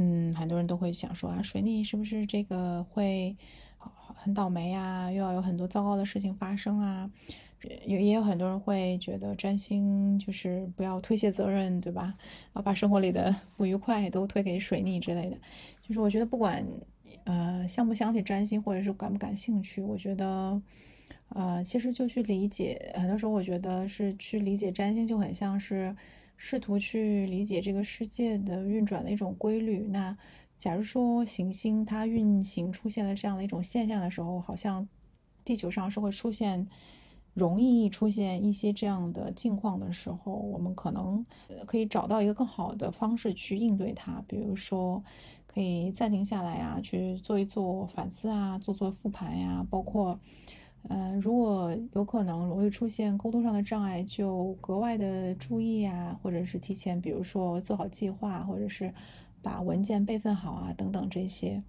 嗯，很多人都会想说啊，水逆是不是这个会很倒霉啊？又要有很多糟糕的事情发生啊？也也有很多人会觉得占星就是不要推卸责任，对吧？啊，把生活里的 不愉快都推给水逆之类的。就是我觉得不管呃相不相信占星，或者是感不感兴趣，我觉得呃其实就去理解。很多时候我觉得是去理解占星，就很像是试图去理解这个世界的运转的一种规律。那假如说行星它运行出现了这样的一种现象的时候，好像地球上是会出现。容易出现一些这样的境况的时候，我们可能可以找到一个更好的方式去应对它。比如说，可以暂停下来啊，去做一做反思啊，做做复盘呀。包括，嗯，如果有可能容易出现沟通上的障碍，就格外的注意啊，或者是提前，比如说做好计划，或者是把文件备份好啊，等等这些。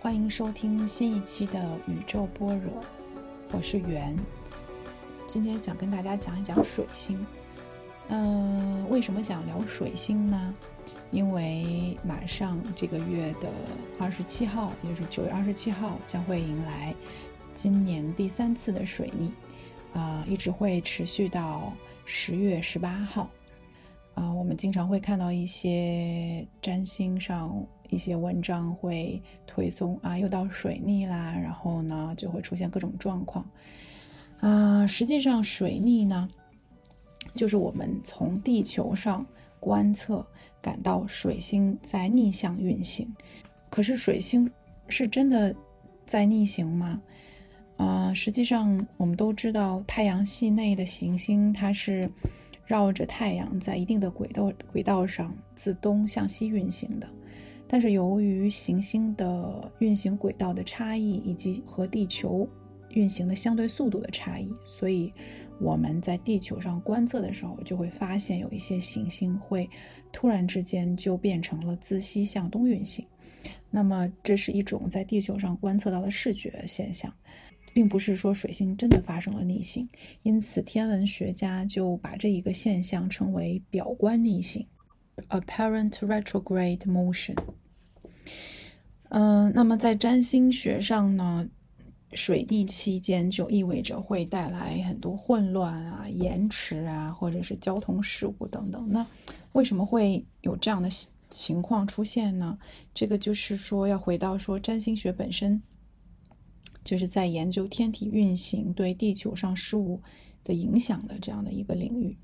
欢迎收听新一期的宇宙般若，我是圆。今天想跟大家讲一讲水星。嗯，为什么想聊水星呢？因为马上这个月的二十七号，也就是九月二十七号，将会迎来今年第三次的水逆，啊，一直会持续到十月十八号。啊，我们经常会看到一些占星上一些文章会推送啊，又到水逆啦，然后呢就会出现各种状况。啊，实际上水逆呢，就是我们从地球上观测感到水星在逆向运行。可是水星是真的在逆行吗？啊，实际上我们都知道太阳系内的行星它是。绕着太阳在一定的轨道轨道上自东向西运行的，但是由于行星的运行轨道的差异以及和地球运行的相对速度的差异，所以我们在地球上观测的时候就会发现有一些行星会突然之间就变成了自西向东运行。那么这是一种在地球上观测到的视觉现象。并不是说水星真的发生了逆行，因此天文学家就把这一个现象称为表观逆行 （apparent retrograde motion）。嗯，那么在占星学上呢，水逆期间就意味着会带来很多混乱啊、延迟啊，或者是交通事故等等。那为什么会有这样的情况出现呢？这个就是说要回到说占星学本身。就是在研究天体运行对地球上事物的影响的这样的一个领域，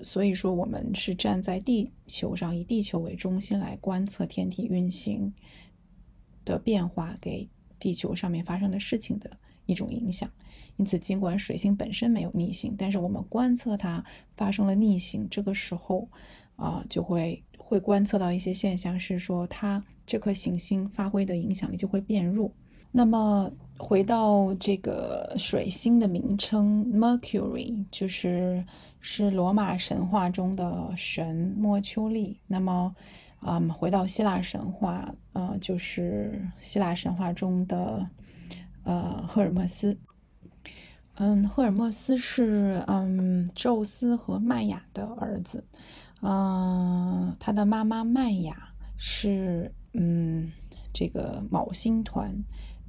所以说我们是站在地球上，以地球为中心来观测天体运行的变化给地球上面发生的事情的一种影响。因此，尽管水星本身没有逆行，但是我们观测它发生了逆行，这个时候啊，就会会观测到一些现象，是说它这颗行星发挥的影响力就会变弱。那么。回到这个水星的名称，Mercury 就是是罗马神话中的神莫丘利。那么，嗯，回到希腊神话，呃，就是希腊神话中的呃赫尔墨斯。嗯，赫尔墨斯是嗯宙斯和麦雅的儿子。嗯，他的妈妈麦雅是嗯这个昴星团。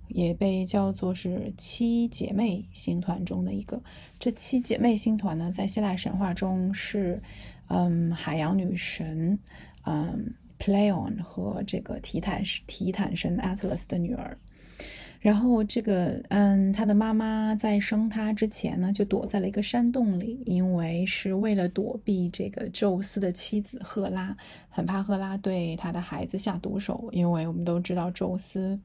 也被叫做是七姐妹星团中的一个。这七姐妹星团呢，在希腊神话中是，嗯，海洋女神，嗯，Pleion 和这个提坦提坦神 Atlas 的女儿。然后这个，嗯，她的妈妈在生她之前呢，就躲在了一个山洞里，因为是为了躲避这个宙斯的妻子赫拉，很怕赫拉对她的孩子下毒手，因为我们都知道宙斯。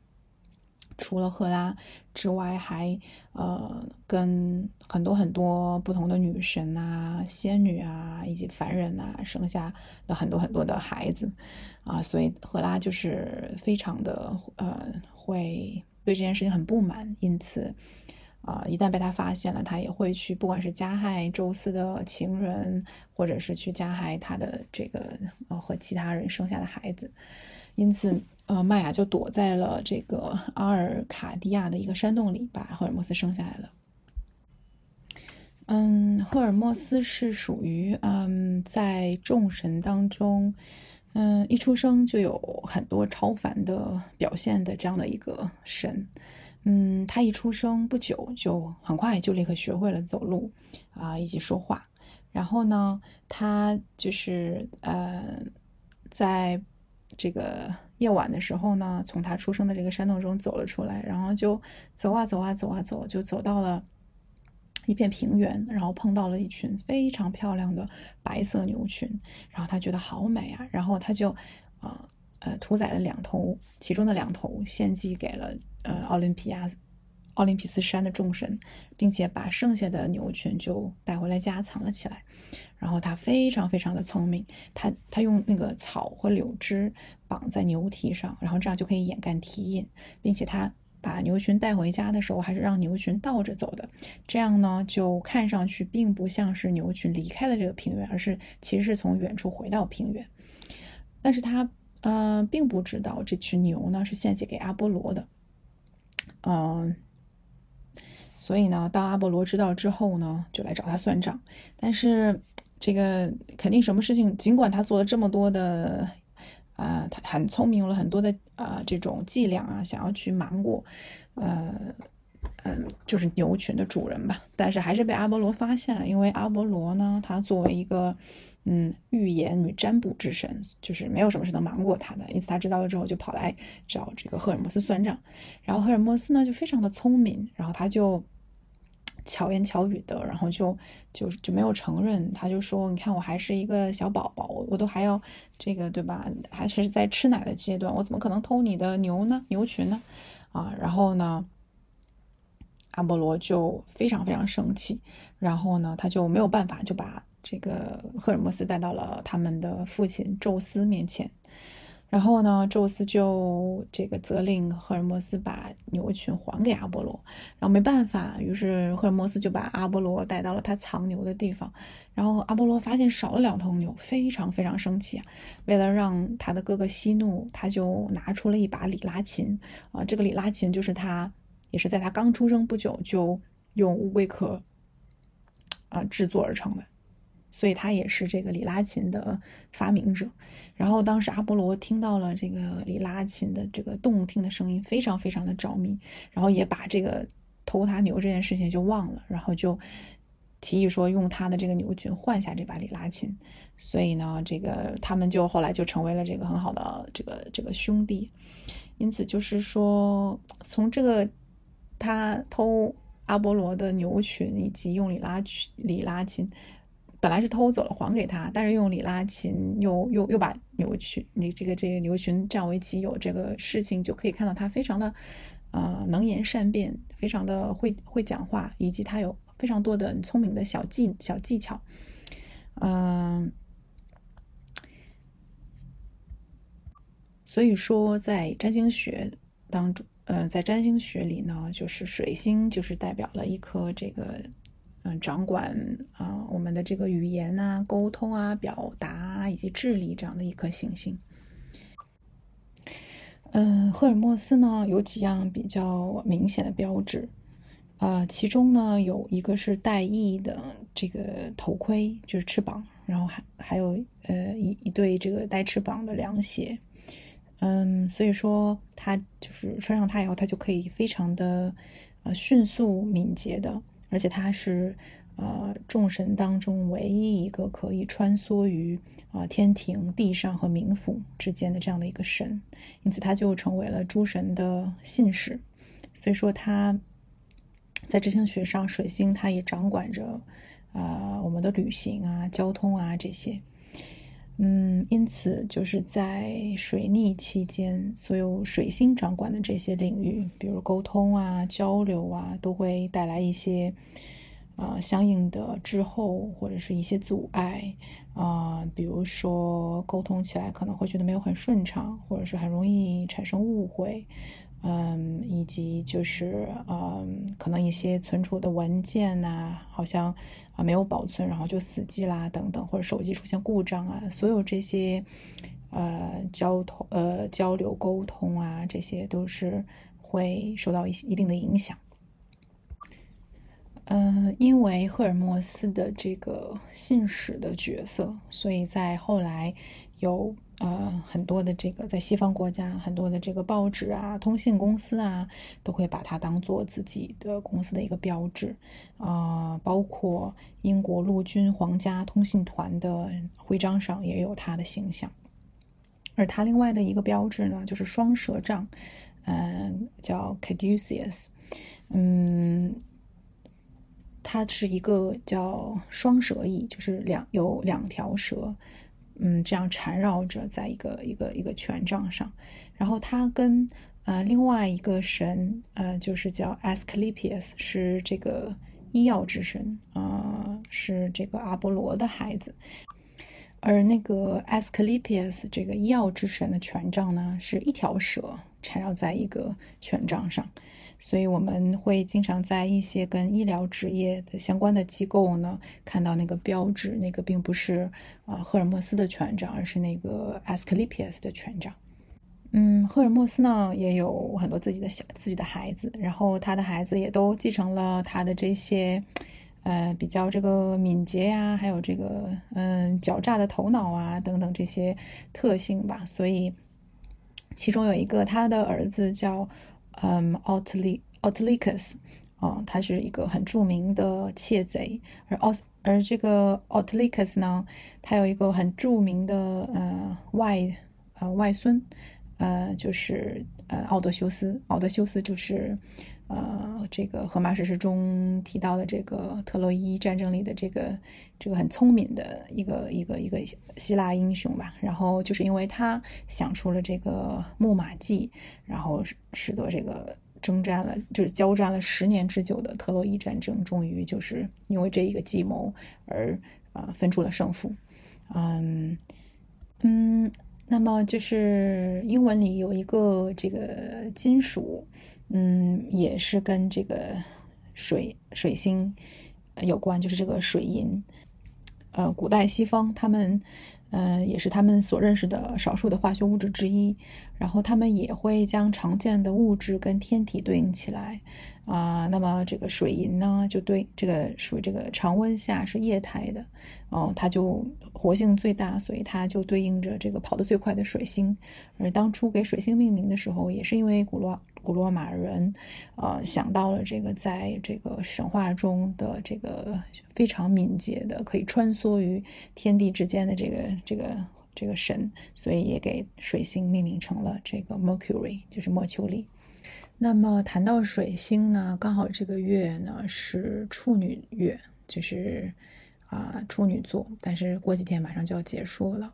除了赫拉之外，还呃跟很多很多不同的女神啊、仙女啊以及凡人啊生下了很多很多的孩子。啊，所以赫拉就是非常的呃会对这件事情很不满，因此啊一旦被他发现了，他也会去不管是加害宙斯的情人，或者是去加害他的这个呃和其他人生下的孩子，因此。呃，麦雅就躲在了这个阿尔卡迪亚的一个山洞里，把赫尔墨斯生下来了。嗯，赫尔墨斯是属于嗯，在众神当中，嗯，一出生就有很多超凡的表现的这样的一个神。嗯，他一出生不久就很快就立刻学会了走路啊，以及说话。然后呢，他就是呃，在这个。夜晚的时候呢，从他出生的这个山洞中走了出来，然后就走啊走啊走啊走，就走到了一片平原，然后碰到了一群非常漂亮的白色牛群，然后他觉得好美啊，然后他就呃呃屠宰了两头，其中的两头献祭给了呃奥林匹亚奥林匹斯山的众神，并且把剩下的牛群就带回来家藏了起来。然后他非常非常的聪明，他他用那个草和柳枝绑在牛蹄上，然后这样就可以掩盖蹄印，并且他把牛群带回家的时候，还是让牛群倒着走的，这样呢就看上去并不像是牛群离开了这个平原，而是其实是从远处回到平原。但是他呃并不知道这群牛呢是献祭给阿波罗的，嗯。所以呢，当阿波罗知道之后呢，就来找他算账，但是。这个肯定什么事情，尽管他做了这么多的，啊，他很聪明，用了很多的啊这种伎俩啊，想要去瞒过，呃，嗯，就是牛群的主人吧，但是还是被阿波罗发现了。因为阿波罗呢，他作为一个嗯预言与占卜之神，就是没有什么是能瞒过他的。因此他知道了之后，就跑来找这个赫尔墨斯算账。然后赫尔墨斯呢，就非常的聪明，然后他就。巧言巧语的，然后就就就没有承认，他就说：“你看，我还是一个小宝宝，我我都还要这个，对吧？还是在吃奶的阶段，我怎么可能偷你的牛呢？牛群呢？啊！然后呢，阿波罗就非常非常生气，然后呢，他就没有办法，就把这个赫尔墨斯带到了他们的父亲宙斯面前。”然后呢，宙斯就这个责令赫尔墨斯把牛群还给阿波罗，然后没办法，于是赫尔墨斯就把阿波罗带到了他藏牛的地方。然后阿波罗发现少了两头牛，非常非常生气啊！为了让他的哥哥息怒，他就拿出了一把里拉琴啊，这个里拉琴就是他也是在他刚出生不久就用乌龟壳啊制作而成的。所以他也是这个里拉琴的发明者。然后当时阿波罗听到了这个里拉琴的这个动听的声音，非常非常的着迷，然后也把这个偷他牛这件事情就忘了，然后就提议说用他的这个牛群换下这把里拉琴。所以呢，这个他们就后来就成为了这个很好的这个这个兄弟。因此就是说，从这个他偷阿波罗的牛群，以及用里拉曲里拉琴。本来是偷走了还给他，但是用里拉琴又又又把牛群你这个这个牛群占为己有，这个事情就可以看到他非常的呃能言善辩，非常的会会讲话，以及他有非常多的聪明的小技小技巧。嗯，所以说在占星学当中，呃，在占星学里呢，就是水星就是代表了一颗这个。嗯，掌管啊我们的这个语言啊、沟通啊、表达以及智力这样的一颗行星。嗯，赫尔墨斯呢有几样比较明显的标志，呃，其中呢有一个是带翼的这个头盔，就是翅膀，然后还还有呃一一对这个带翅膀的凉鞋。嗯，所以说它就是穿上它以后，它就可以非常的呃迅速敏捷的。而且他是，呃，众神当中唯一一个可以穿梭于啊天庭、地上和冥府之间的这样的一个神，因此他就成为了诸神的信使。所以说他在占星学上，水星它也掌管着啊我们的旅行啊、交通啊这些。嗯，因此就是在水逆期间，所有水星掌管的这些领域，比如沟通啊、交流啊，都会带来一些啊相应的滞后或者是一些阻碍啊，比如说沟通起来可能会觉得没有很顺畅，或者是很容易产生误会。嗯，以及就是嗯，可能一些存储的文件呐，好像啊没有保存，然后就死机啦，等等，或者手机出现故障啊，所有这些呃交通呃交流沟通啊，这些都是会受到一些一定的影响。嗯，因为赫尔墨斯的这个信使的角色，所以在后来有。呃，很多的这个在西方国家，很多的这个报纸啊、通信公司啊，都会把它当做自己的公司的一个标志啊。包括英国陆军皇家通信团的徽章上也有它的形象。而它另外的一个标志呢，就是双蛇杖，嗯，叫 Caduceus，嗯，它是一个叫双蛇翼，就是两有两条蛇。嗯，这样缠绕着在一个一个一个权杖上，然后他跟呃另外一个神呃就是叫 Asclepius，是这个医药之神啊，是这个阿波罗的孩子，而那个 Asclepius 这个医药之神的权杖呢，是一条蛇缠绕在一个权杖上。所以我们会经常在一些跟医疗职业的相关的机构呢，看到那个标志，那个并不是啊赫尔墨斯的权杖，而是那个 Asclepius 的权杖。嗯，赫尔墨斯呢也有很多自己的小自己的孩子，然后他的孩子也都继承了他的这些呃比较这个敏捷呀，还有这个嗯狡诈的头脑啊等等这些特性吧。所以其中有一个他的儿子叫。嗯，奥特利奥特利克斯啊，他是一个很著名的窃贼，而奥而这个奥特利克斯呢，他有一个很著名的呃外呃外孙，呃就是呃奥德修斯，奥德修斯就是呃这个荷马史诗中提到的这个特洛伊战争里的这个这个很聪明的一个一个一个希腊英雄吧，然后就是因为他想出了这个木马计，然后。使得这个征战了，就是交战了十年之久的特洛伊战争，终于就是因为这一个计谋而啊分出了胜负。嗯嗯，那么就是英文里有一个这个金属，嗯，也是跟这个水水星有关，就是这个水银。呃，古代西方他们。嗯，也是他们所认识的少数的化学物质之一。然后他们也会将常见的物质跟天体对应起来啊。那么这个水银呢，就对这个属于这个常温下是液态的哦，它就活性最大，所以它就对应着这个跑得最快的水星。而当初给水星命名的时候，也是因为古罗古罗马人，呃，想到了这个在这个神话中的这个非常敏捷的，可以穿梭于天地之间的这个这个这个神，所以也给水星命名成了这个 Mercury，就是莫丘利。那么谈到水星呢，刚好这个月呢是处女月，就是啊处女座，但是过几天马上就要结束了。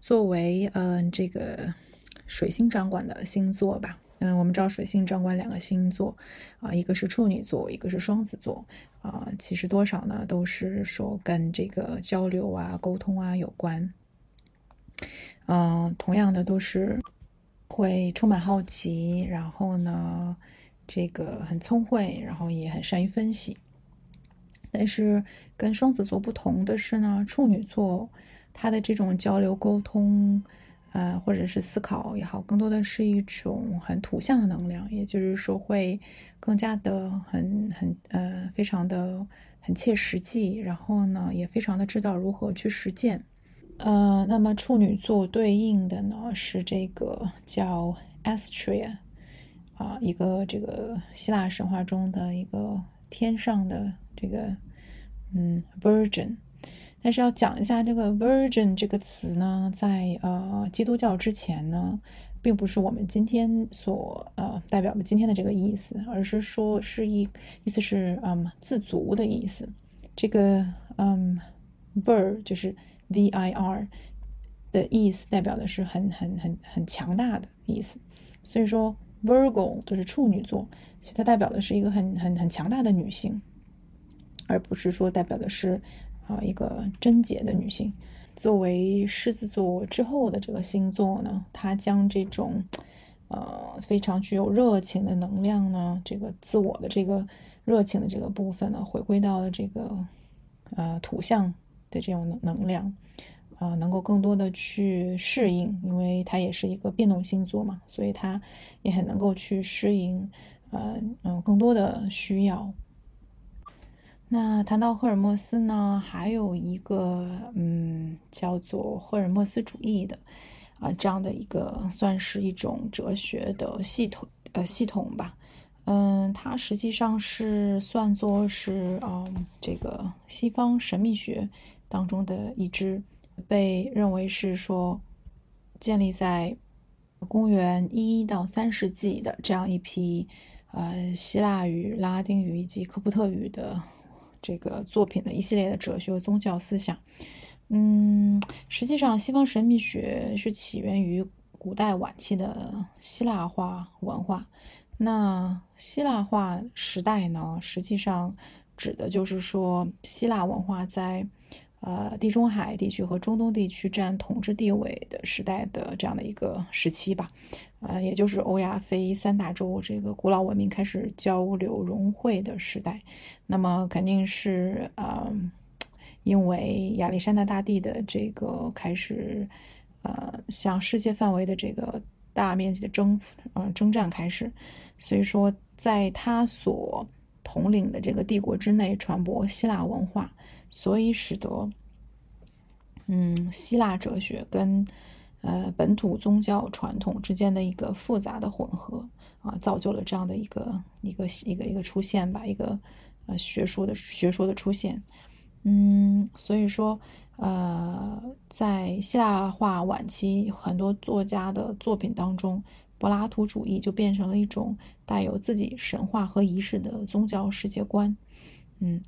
作为嗯这个水星掌管的星座吧。嗯，我们知道水星掌管两个星座，啊，一个是处女座，一个是双子座，啊，其实多少呢，都是说跟这个交流啊、沟通啊有关。嗯，同样的都是会充满好奇，然后呢，这个很聪慧，然后也很善于分析。但是跟双子座不同的是呢，处女座他的这种交流沟通。呃，或者是思考也好，更多的是一种很图像的能量，也就是说会更加的很很呃，非常的很切实际，然后呢，也非常的知道如何去实践。呃，那么处女座对应的呢是这个叫 Astrea 啊，一个这个希腊神话中的一个天上的这个嗯 Virgin。但是要讲一下这个 “virgin” 这个词呢，在呃基督教之前呢，并不是我们今天所呃代表的今天的这个意思，而是说是一意思是嗯自足的意思。这个嗯 “vir” 就是 “v i r”，的意思代表的是很很很很强大的意思。所以说，Virgo 就是处女座，其实它代表的是一个很很很强大的女性，而不是说代表的是啊一个贞洁的女性。作为狮子座之后的这个星座呢，它将这种呃非常具有热情的能量呢，这个自我的这个热情的这个部分呢，回归到了这个呃土象的这种能能量啊，能够更多的去适应，因为它也是一个变动星座嘛，所以它也很能够去适应呃嗯更多的需要。那谈到赫尔墨斯呢，还有一个嗯，叫做赫尔墨斯主义的啊，这样的一个算是一种哲学的系统呃系统吧。嗯，它实际上是算作是啊这个西方神秘学当中的一支，被认为是说建立在公元一到三世纪的这样一批呃希腊语、拉丁语以及科普特语的。这个作品的一系列的哲学宗教思想，嗯，实际上西方神秘学是起源于古代晚期的希腊化文化。那希腊化时代呢，实际上指的就是说希腊文化在呃地中海地区和中东地区占统治地位的时代的这样的一个时期吧。呃，也就是欧亚非三大洲这个古老文明开始交流融汇的时代，那么肯定是呃，因为亚历山大大帝的这个开始，呃，向世界范围的这个大面积的征服，呃，征战开始，所以说在他所统领的这个帝国之内传播希腊文化，所以使得，嗯，希腊哲学跟。呃，本土宗教传统之间的一个复杂的混合啊，造就了这样的一个一个一个一个出现吧，一个呃学术的学说的出现。嗯，所以说，呃，在希腊化晚期，很多作家的作品当中，柏拉图主义就变成了一种带有自己神话和仪式的宗教世界观。嗯，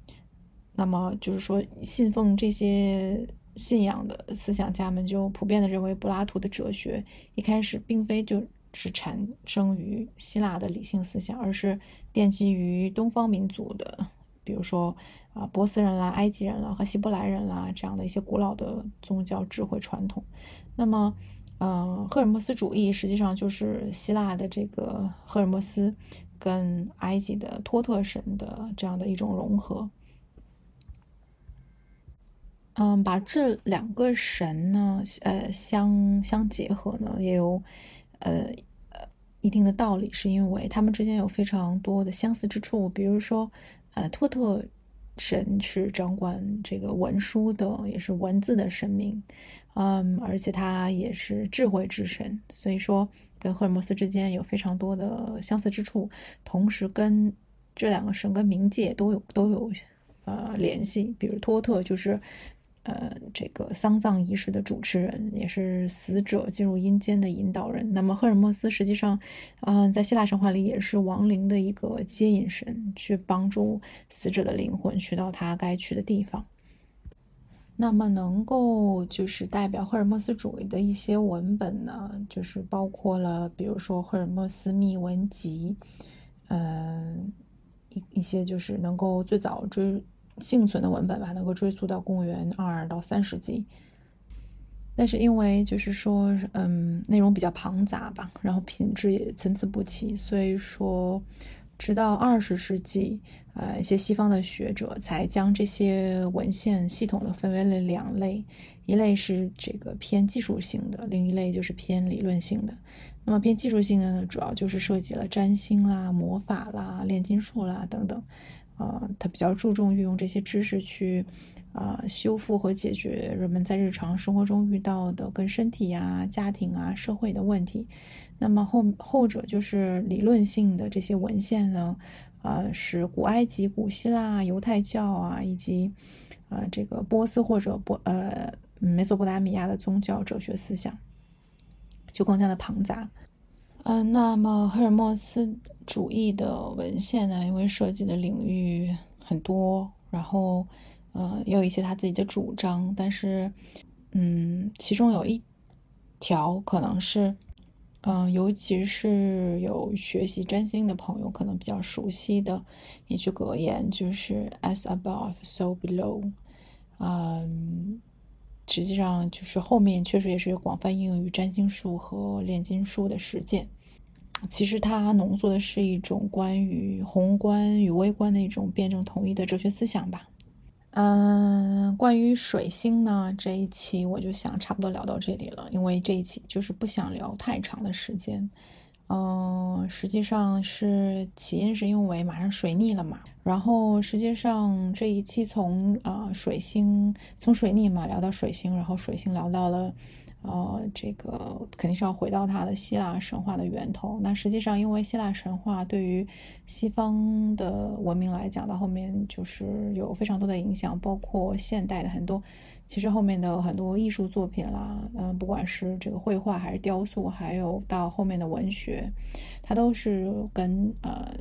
那么就是说，信奉这些。信仰的思想家们就普遍的认为，柏拉图的哲学一开始并非就是产生于希腊的理性思想，而是奠基于东方民族的，比如说啊波斯人啦、埃及人啦和希伯来人啦这样的一些古老的宗教智慧传统。那么，嗯，赫尔墨斯主义实际上就是希腊的这个赫尔墨斯跟埃及的托特神的这样的一种融合。嗯，把这两个神呢，呃，相相结合呢，也有，呃呃一定的道理，是因为他们之间有非常多的相似之处。比如说，呃，托特神是掌管这个文书的，也是文字的神明，嗯，而且他也是智慧之神，所以说跟赫尔墨斯之间有非常多的相似之处，同时跟这两个神跟冥界都有都有呃联系。比如托特就是。呃，这个丧葬仪式的主持人，也是死者进入阴间的引导人。那么，赫尔墨斯实际上，嗯，在希腊神话里也是亡灵的一个接引神，去帮助死者的灵魂去到他该去的地方。那么，能够就是代表赫尔墨斯主义的一些文本呢，就是包括了，比如说《赫尔墨斯秘文集》，嗯，一一些就是能够最早追。幸存的文本吧，能够追溯到公元二到三世纪，但是因为就是说，嗯，内容比较庞杂吧，然后品质也参差不齐，所以说，直到二十世纪，呃，一些西方的学者才将这些文献系统的分为了两类，一类是这个偏技术性的，另一类就是偏理论性的。那么偏技术性的呢，主要就是涉及了占星啦、魔法啦、炼金术啦等等。呃，他比较注重运用这些知识去，啊，修复和解决人们在日常生活中遇到的跟身体呀、家庭啊、社会的问题。那么后后者就是理论性的这些文献呢，呃，是古埃及、古希腊、犹太教啊，以及呃这个波斯或者波呃美索不达米亚的宗教哲学思想，就更加的庞杂。嗯，那么赫尔墨斯主义的文献呢？因为涉及的领域很多，然后，呃，也有一些他自己的主张，但是，嗯，其中有一条可能是，嗯，尤其是有学习占星的朋友可能比较熟悉的一句格言，就是 “as above, so below”。嗯，实际上就是后面确实也是广泛应用于占星术和炼金术的实践。其实它浓缩的是一种关于宏观与微观的一种辩证统一的哲学思想吧。嗯，关于水星呢，这一期我就想差不多聊到这里了，因为这一期就是不想聊太长的时间。嗯，实际上是起因是因为马上水逆了嘛，然后实际上这一期从啊水星从水逆嘛聊到水星，然后水星聊到了。呃，这个肯定是要回到它的希腊神话的源头。那实际上，因为希腊神话对于西方的文明来讲，到后面就是有非常多的影响，包括现代的很多，其实后面的很多艺术作品啦，嗯，不管是这个绘画还是雕塑，还有到后面的文学，它都是跟呃。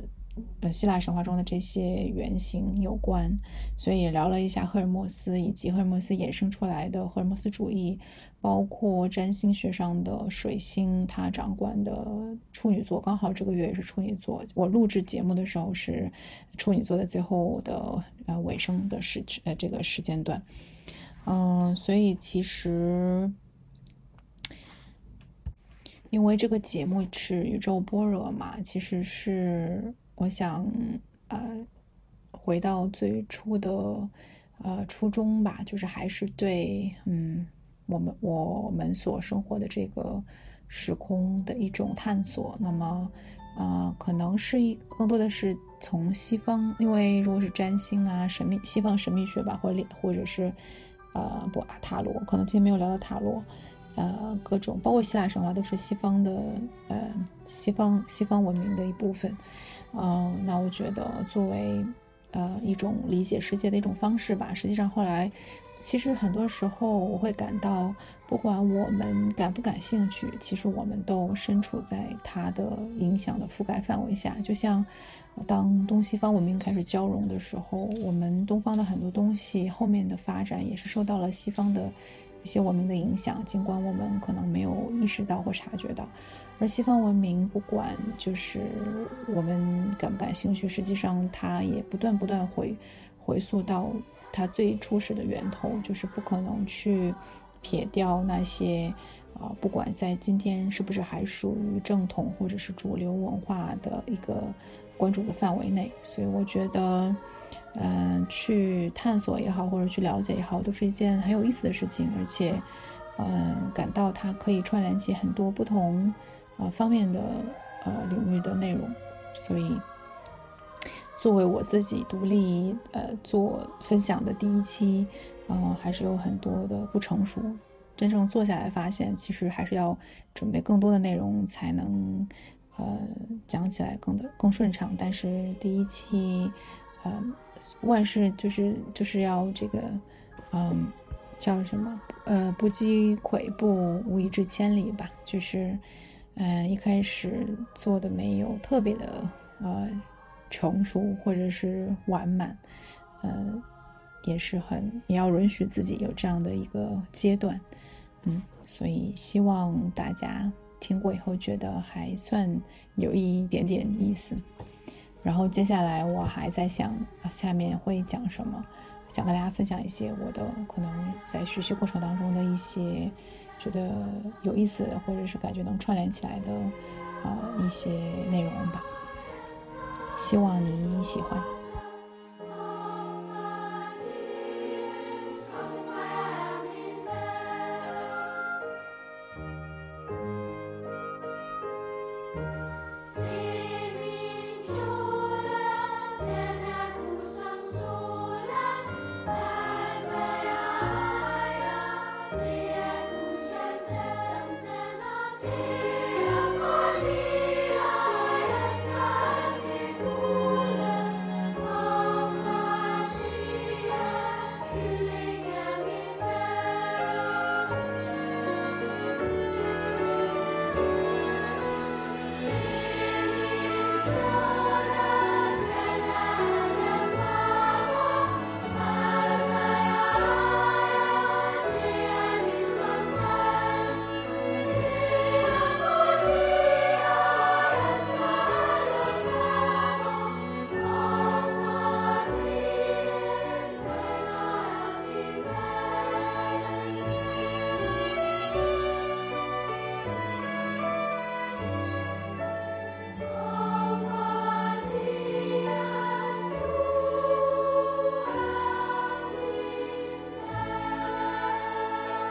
呃，希腊神话中的这些原型有关，所以也聊了一下赫尔墨斯以及赫尔墨斯衍生出来的赫尔墨斯主义，包括占星学上的水星，它掌管的处女座，刚好这个月也是处女座。我录制节目的时候是处女座的最后的呃尾声的时呃这个时间段，嗯，所以其实因为这个节目是宇宙般若嘛，其实是。我想，呃，回到最初的，呃，初衷吧，就是还是对，嗯，我们我们所生活的这个时空的一种探索。那么，呃，可能是一更多的是从西方，因为如果是占星啊、神秘西方神秘学吧，或者或者是，呃，不塔罗，可能今天没有聊到塔罗，呃，各种包括希腊神话都是西方的，呃，西方西方文明的一部分。嗯，那我觉得作为呃一种理解世界的一种方式吧。实际上后来，其实很多时候我会感到，不管我们感不感兴趣，其实我们都身处在它的影响的覆盖范围下。就像当东西方文明开始交融的时候，我们东方的很多东西后面的发展也是受到了西方的一些文明的影响，尽管我们可能没有意识到或察觉到。而西方文明，不管就是我们感不感兴趣，实际上它也不断不断回回溯到它最初始的源头，就是不可能去撇掉那些啊，不管在今天是不是还属于正统或者是主流文化的一个关注的范围内。所以我觉得，嗯，去探索也好，或者去了解也好，都是一件很有意思的事情，而且，嗯，感到它可以串联起很多不同。啊方面的呃领域的内容，所以作为我自己独立呃做分享的第一期，嗯，还是有很多的不成熟。真正做下来发现，其实还是要准备更多的内容才能呃讲起来更的更顺畅。但是第一期，呃，万事就是就是要这个，嗯，叫什么？呃，不积跬步，无以至千里吧，就是。嗯，一开始做的没有特别的呃成熟或者是完满，呃，也是很也要允许自己有这样的一个阶段，嗯，所以希望大家听过以后觉得还算有一点点意思。然后接下来我还在想下面会讲什么，想跟大家分享一些我的可能在学习过程当中的一些。觉得有意思，或者是感觉能串联起来的，啊一些内容吧，希望你喜欢。